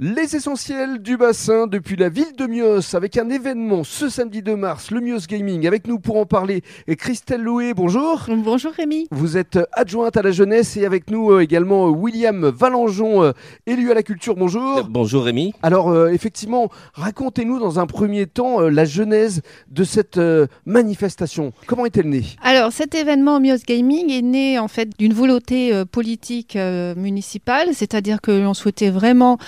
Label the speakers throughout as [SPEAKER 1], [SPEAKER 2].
[SPEAKER 1] Les essentiels du bassin depuis la ville de Mios avec un événement ce samedi 2 mars, le Mios Gaming. Avec nous pour en parler est Christelle Loué, bonjour.
[SPEAKER 2] Bonjour Rémi.
[SPEAKER 1] Vous êtes adjointe à la jeunesse et avec nous euh, également euh, William Valengeon, euh, élu à la culture, bonjour.
[SPEAKER 3] Bonjour Rémi.
[SPEAKER 1] Alors effectivement, racontez-nous dans un premier temps la genèse de cette manifestation. Comment est-elle née?
[SPEAKER 2] Alors cet événement Mios Gaming est né en fait d'une volonté politique municipale, c'est-à-dire que l'on souhaitait vraiment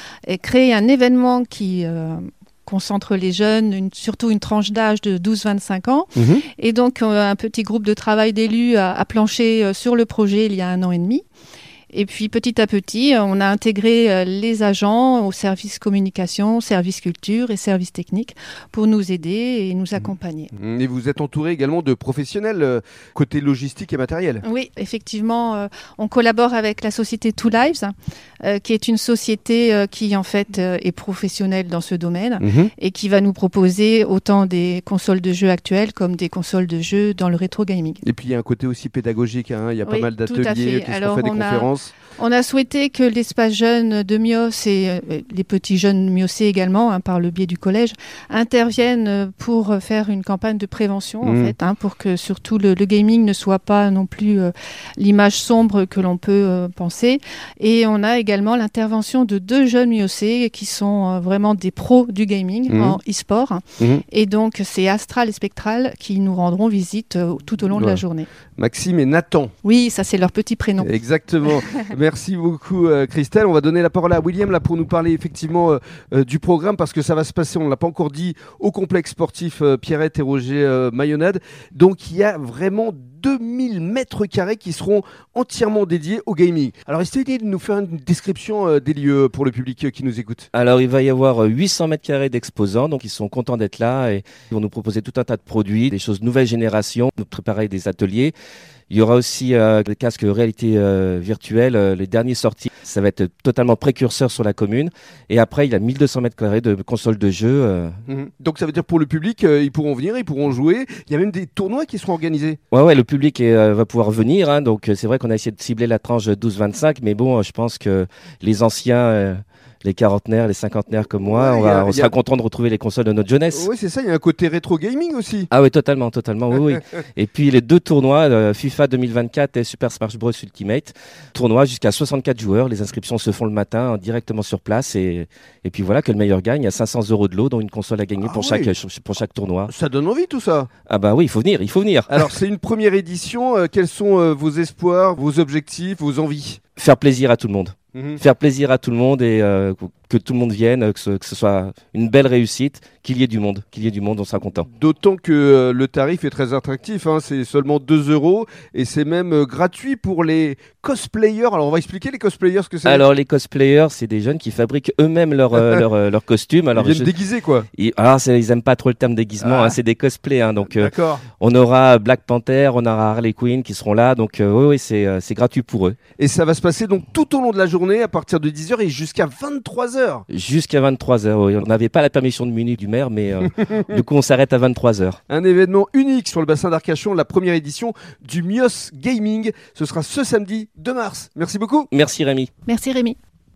[SPEAKER 2] créer un événement qui euh, concentre les jeunes, surtout une tranche d'âge de 12-25 ans. Mhm. Et donc, euh, un petit groupe de travail d'élus a, planché euh, sur le projet il y a un an et demi. Et puis petit à petit, on a intégré les agents au service communication, service culture et service technique pour nous aider et nous accompagner.
[SPEAKER 1] Et vous êtes entouré également de professionnels côté logistique et matériel.
[SPEAKER 2] Oui, effectivement, on collabore avec la société Two Lives, qui est une société qui en fait est professionnelle dans ce domaine mmh. et qui va nous proposer autant des consoles de jeux actuelles comme des consoles de jeux dans le rétro gaming.
[SPEAKER 1] Et puis il y a un côté aussi pédagogique, hein. il y a pas mal d'ateliers qui fait des conférences.
[SPEAKER 2] On a souhaité que l'espace jeune de Mios et euh, les petits jeunes Miosés également, hein, par le biais du collège, interviennent pour faire une campagne de prévention, en mmh. fait, hein, pour que surtout le, gaming ne soit pas non plus euh, l'image sombre que l'on peut euh, penser. Et on a également l'intervention de deux jeunes Miosés qui sont vraiment des pros du gaming mmh. en e-sport. Mmh. Et donc, c'est Astral et Spectral qui nous rendront visite tout au long de la journée.
[SPEAKER 1] Maxime et Nathan.
[SPEAKER 2] Oui, ça c'est leur petit prénom.
[SPEAKER 1] Exactement. Merci beaucoup euh, Christelle. On va donner la parole à William là pour nous parler effectivement euh, euh, du programme parce que ça va se passer, on ne l'a pas encore dit, au complexe sportif Pierrette et Roger Mayonnade. Donc il y a vraiment 2000 mètres carrés qui seront entièrement dédiés au gaming. Alors, essayez de nous faire une description des lieux pour le public qui nous écoute.
[SPEAKER 3] Alors, il va y avoir 800 mètres carrés d'exposants, donc ils sont contents d'être là et ils vont nous proposer tout un tas de produits, des choses nouvelle génération, nous préparer des ateliers. Il y aura aussi euh, des casques réalité euh, virtuelle, euh, les derniers sortis. Ça va être totalement précurseur sur la commune. Et après, il y a 1200 mètres carrés de consoles de jeux. Euh.
[SPEAKER 1] Mhm. Donc ça veut dire pour le public, ils pourront venir, ils pourront jouer. Il y a même des tournois qui seront organisés.
[SPEAKER 3] Ouais, ouais, le public va pouvoir venir. Hein. donc c'est vrai qu'on a essayé de cibler la tranche 12-25, mais bon, je pense que les anciens les quarantenaires, les cinquantenaires comme moi, on, va, on sera content de retrouver les consoles de notre jeunesse.
[SPEAKER 1] Oui, c'est ça, il y a un côté rétro gaming aussi.
[SPEAKER 3] Ah oui, totalement, totalement, oui, oui. Et puis les deux tournois, euh, FIFA 2024 et Super Smash Bros Ultimate, tournoi jusqu'à 64 joueurs, les inscriptions se font le matin directement sur place et, et puis voilà que le meilleur gagne, il y a 500 euros de lot dont une console à gagner pour, ah chaque, pour chaque tournoi.
[SPEAKER 1] Ça donne envie tout ça
[SPEAKER 3] Ah bah oui, il faut venir, il faut venir.
[SPEAKER 1] Alors c'est une première édition, euh, quels sont euh, vos espoirs, vos objectifs, vos envies?
[SPEAKER 3] Faire plaisir à tout le monde. Mhm. Faire plaisir à tout le monde et euh, que tout le monde vienne, que ce, que ce soit une belle réussite, qu'il y ait du monde, qu'il y ait du monde, on sera content.
[SPEAKER 1] D'autant que euh, le tarif est très attractif, hein, c'est seulement 2 euros et c'est même euh, gratuit pour les cosplayers. Alors on va expliquer les cosplayers ce que c'est.
[SPEAKER 3] Alors les cosplayers, c'est des jeunes qui fabriquent eux-mêmes leurs leur, leur costumes. Alors,
[SPEAKER 1] ils viennent déguiser quoi
[SPEAKER 3] ils, Alors ils aiment pas trop le terme déguisement, ah. hein, c'est des cosplays. Hein, donc on aura Black Panther, on aura Harley Quinn qui seront là, donc oui, oui c'est gratuit pour eux.
[SPEAKER 1] Et ça va se passer donc tout au long de la journée à partir de 10h et jusqu'à 23h.
[SPEAKER 3] Jusqu'à 23h, oui. On n'avait pas la permission de Munich du maire, mais euh, du coup, on s'arrête à 23h.
[SPEAKER 1] Un événement unique sur le bassin d'Arcachon, la première édition du Mios Gaming. Ce sera ce samedi 2 mars. Merci beaucoup.
[SPEAKER 3] Merci Rémi.
[SPEAKER 2] Merci Rémi.